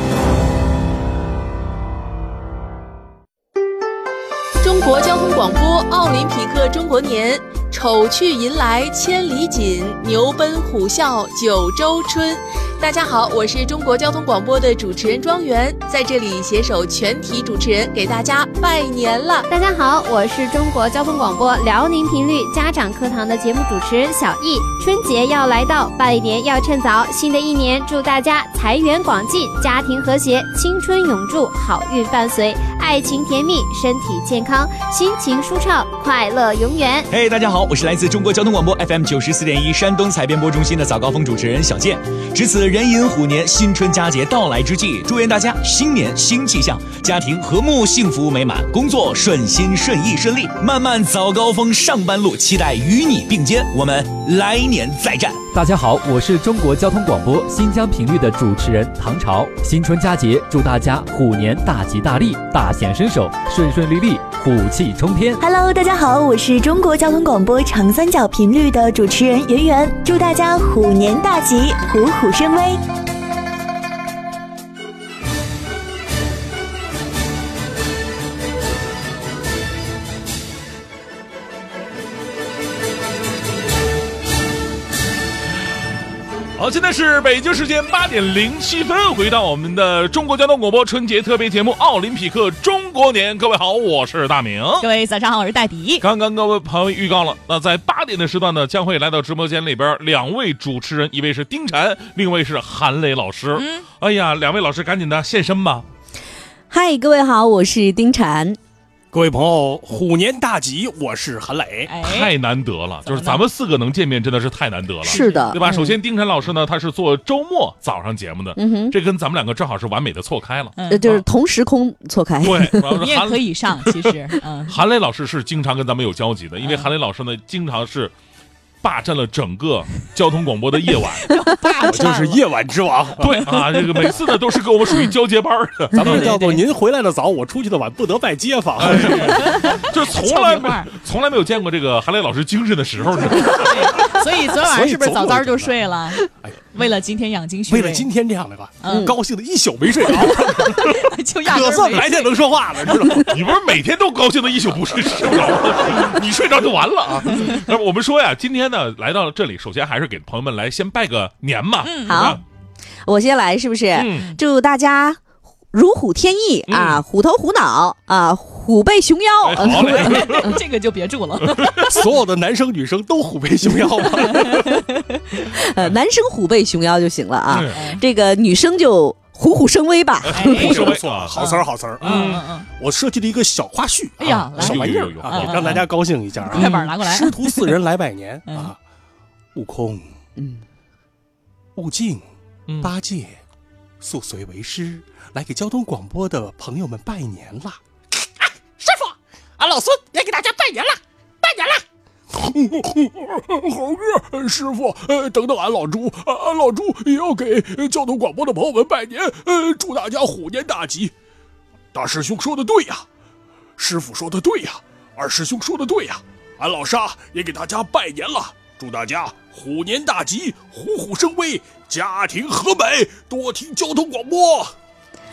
中国交通广播奥林匹克中国年，丑去寅来千里锦，牛奔虎啸九州春。大家好，我是中国交通广播的主持人庄园，在这里携手全体主持人给大家拜年了。大家好，我是中国交通广播辽宁频率家长课堂的节目主持人小易。春节要来到，拜年要趁早。新的一年，祝大家财源广进，家庭和谐，青春永驻，好运伴随，爱情甜蜜，身体健康，心情舒畅，快乐永远。嘿大家好，好我是来自中国交通广播 FM 九十四点一山东采编播中心的早高峰主持人小健。值此壬寅虎年新春佳节到来之际，祝愿大家新年新气象，家庭和睦幸福美满，工作顺心顺意顺利。漫漫早高峰上班路，期待与你并肩，我们来年再战。大家好，我是中国交通广播新疆频率的主持人唐朝。新春佳节，祝大家虎年大吉大利，大显身手，顺顺利利，虎气冲天。Hello，大家好，我是中国交通广播长三角频率的主持人圆圆，祝大家虎年大吉，虎虎生威。好，现在是北京时间八点零七分，回到我们的中国交通广播春节特别节目《奥林匹克中国年》。各位好，我是大明。各位早上好，我是戴迪。刚刚各位朋友预告了，那在八点的时段呢，将会来到直播间里边两位主持人，一位是丁婵，另一位是韩磊老师。嗯，哎呀，两位老师赶紧的现身吧。嗨，各位好，我是丁婵。各位朋友，虎年大吉！我是韩磊，太难得了，就是咱们四个能见面，真的是太难得了。是的对吧？嗯首先，丁晨老师呢，他是做周末早上节目的，嗯哼这跟咱们两个正好是完美的错开了。呃，就是同时空错开。对 你也可以上，其实，嗯，韩磊老师是经常跟咱们有交集的，因为韩磊老师呢，经常是霸占了整个交通广播的夜晚。我就是夜晚之王。对啊，这个每次呢都是跟我们属于交接班儿的，咱们叫做您回来的早，我出去的晚，不得拜街坊。就从来没从来没有见过这个韩磊老师精神的时候？所以昨晚上是不是早早就睡了？为了今天养精蓄锐，为了今天这样的吧，嗯高兴的一宿没睡着，就压根可儿没算白天能说话了，知道吗？你不是每天都高兴的一宿不睡睡不着吗？你睡着就完了啊！那么我们说呀，今天呢来到这里，首先还是给朋友们来先拜个年嘛。嗯好，我先来，是不是？嗯祝大家如虎添翼啊，虎头虎脑啊，虎背熊腰。哎好嘞。这个就别住了。所有的男生女生都虎背熊腰吗？呃，男生虎背熊腰就行了啊。嗯，这个女生就虎虎生威吧。虎虎生威，好词儿，好词儿。嗯嗯。嗯，我设计了一个小花絮，哎呀小玩意儿让大家高兴一下啊。快板拿过来。师徒四人来拜年嗯。啊，悟空，嗯，悟净，嗯。八戒，速随为师，来给交通广播的朋友们拜年啦！师傅，俺老孙也给大家拜年了，拜年了！猴哥师傅，呃，等等，俺老朱，啊俺老朱也要给呃交通广播的朋友们拜年，呃，祝大家虎年大吉。大师兄说的对呀，师傅说的对呀，二师兄说的对呀，俺老沙也给大家拜年了，祝大家虎年大吉，虎虎生威，家庭和美，多听交通广播。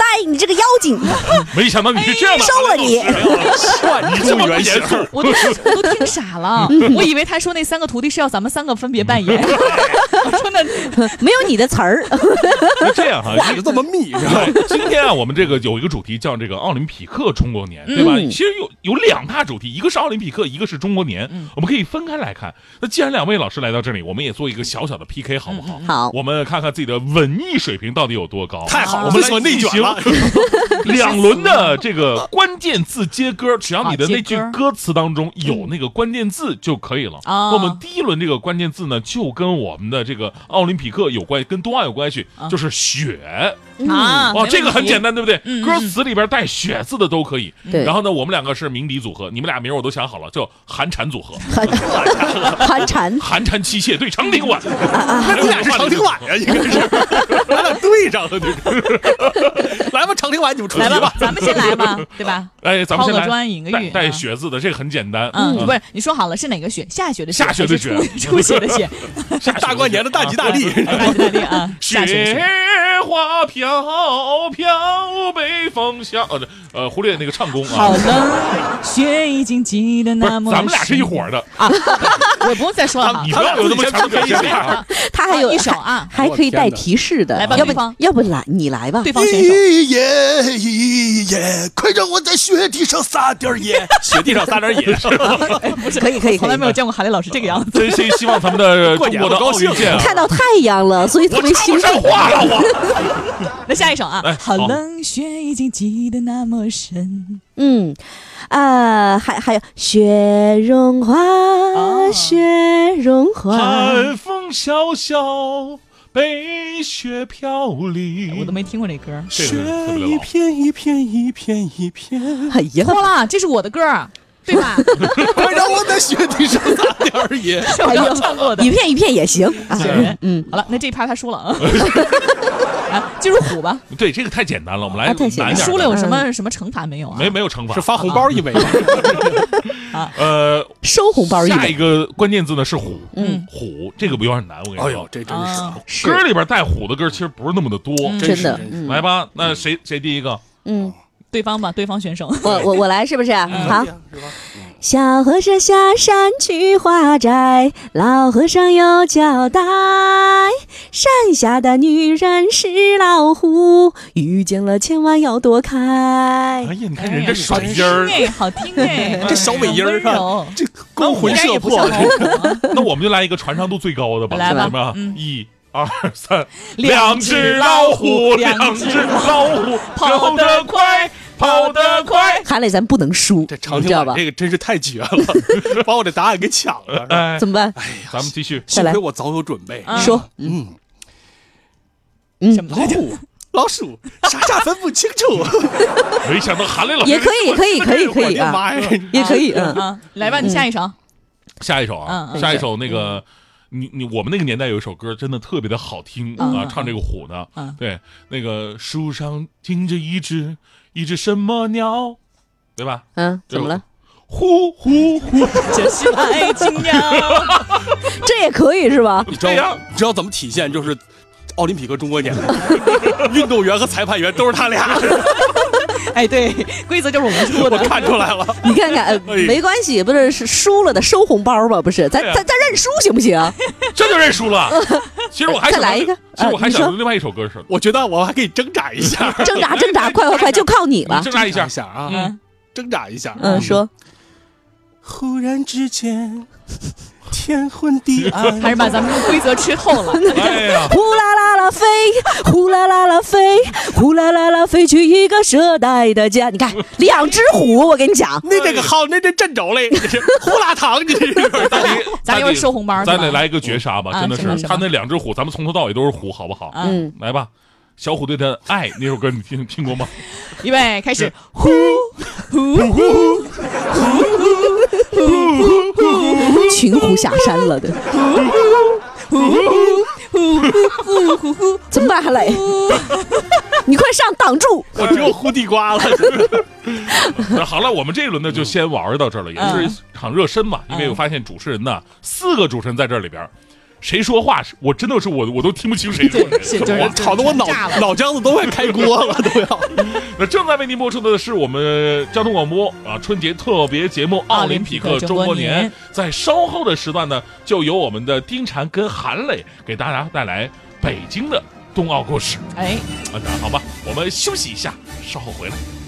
答应你这个妖精，没想到你是这样的，收了你。你这么不严肃，我都我都听傻了，我以为他说那三个徒弟是要咱们三个分别扮演。我 说那没有你的词儿。是这样哈，话就这么密，是吧？今天啊，我们这个有一个主题叫这个奥林匹克中国年，对吧？嗯其实有有两大主题，一个是奥林匹克，一个是中国年，我们可以分开来看。那既然两位老师来到这里，我们也做一个小小的 PK，好不好？好，我们看看自己的文艺水平到底有多高。太好了我们来内卷了 两轮的这个关键字接歌，只要你的那句歌词当中有那个关键字就可以了。哦那我们第一轮这个关键字呢，就跟我们的这个。奥林匹克有关系，跟冬奥有关系，就是雪啊哦，这个很简单。对不对？嗯歌词里边带“雪”字的都可以。对然后呢，我们两个是鸣笛组合，你们俩名我都想好了，叫寒蝉组合。寒蝉，寒蝉妻妾对长亭晚，那你俩是长亭晚呀，应该是，咱俩对上了，这是。来吧，长亭晚，你们出题来吧，咱们先来吧，对吧？哎，咱们先来抛个砖引个玉带雪字的，这个很简单。嗯，不是，你说好了是哪个雪？下雪的雪，下雪的雪出出血的血？大过年的大吉大利，大吉大利啊！雪。花飘飘，北风萧。呃，呃，忽略那个唱功啊。好冷，雪已经积得不是那，么咱们俩是一伙的啊。我不用再说了你。不要有那么强的！他还有一首啊还可以带提示的。来吧要不对方要不来你来吧？对方选手，一耶一耶，快让我在雪地上撒点野，雪地上撒点野，是 吧？不是可以可以从来没有见过韩磊老师这个样子。真心希望咱们的中国的高兴奥运界啊，看到太阳了，所以特别兴奋。话了我。那下一首啊好冷，雪已经积得那么深。嗯，啊，还还有雪融化，雪融化。寒风萧萧，北雪飘零。我都没听过这歌。这个特别一。片一片一片一片，哎呀，错了，这是我的歌，对吧？快让我在雪地上撒点野。是我刚唱过的。一片一片也行啊。嗯，好了，那这一趴他输了啊。啊，进入虎吧。对，这个太简单了，我们来难点。输了有什么什么惩罚没有啊？没没有惩罚，是发红包一枚吗？呃，收红包一枚。下一个关键字呢是虎，嗯虎这个有点难，我跟你说。哎呦，这真是啊，歌里边带虎的歌其实不是那么的多。嗯真的，来吧，那谁谁第一个？嗯，对方吧，对方选手。我我我来是不是？好？小和尚下山去化斋，老和尚有交代。山下的女人是老虎，遇见了千万要躲开。哎。呀，你看人这好听水音儿，哎，好听哎，这小尾音儿啊，这勾魂摄魄那我们就来一个传唱度最高的吧，来吧一二三，两只老虎两只老虎跑得快，跑得快。韩磊，咱不能输，这长你知道吧亭晚？这个真是太绝了，把我的答案给抢了。哎，怎么办？哎呀，咱们继续。幸亏我早有准备。啊说，嗯，嗯？老虎、老鼠，傻傻分不清楚。没想到韩磊老师也可以，也可以，可以，可以妈呀！也可以，嗯。啊，来吧，你下一首。下一首啊下一首那个。你你我们那个年代有一首歌真的特别的好听嗯啊，唱这个虎的嗯，对，那个树上停着一只一只什么鸟，对吧？嗯，怎么了？呼呼呼，这 是爱情鸟。这也可以是吧？你知道你知道怎么体现？就是奥林匹克中国年，运动员和裁判员都是他俩，哎，对，规则就是我们出我的。看出来了。你看看，没关系，不是是输了的收红包吧？不是，咱啊咱咱认输行不行？这就认输了。其实我还想再来一个其实我还想到另外一首歌是，我觉得我还可以挣扎一下，挣扎挣扎，快快快，就靠你了。挣扎一下一。下啊，嗯，挣扎一下。嗯，说忽然之间，天昏地暗，还是把咱们的规则吃透了。哎呀，呼啦啦啦飞，呼啦啦啦飞，呼啦啦啦飞去一个蛇呆的家。你看，两只虎，我跟你讲，那这个好，那这震着嘞，这是呼啦糖，这是。咱得咱一会儿收红包咱得来一个绝杀吧，啊真的是。他那两只虎，咱们从头到尾都是虎，好不好？嗯，来吧，小虎队的《爱》那首歌你听听过吗？预备开始。呼呼呼呼呼群狐下山了的，怎么办，韩磊？你快上，挡住！我只有呼地瓜了。那好了，我们这一轮呢就先玩到这儿了，也是一场热身嘛。因为我发现主持人呢，四个主持人在这里边，谁说话是我真的是我我都听不清谁说的是就是什么话。吵得我脑脑浆子都快开锅了，都要。那正在为您播出的是我们交通广播啊春节特别节目《奥林匹克中国年》，在稍后的时段呢，就由我们的丁婵跟韩磊给大家带来北京的冬奥故事。哎，啊，那好吧，我们休息一下，稍后回来。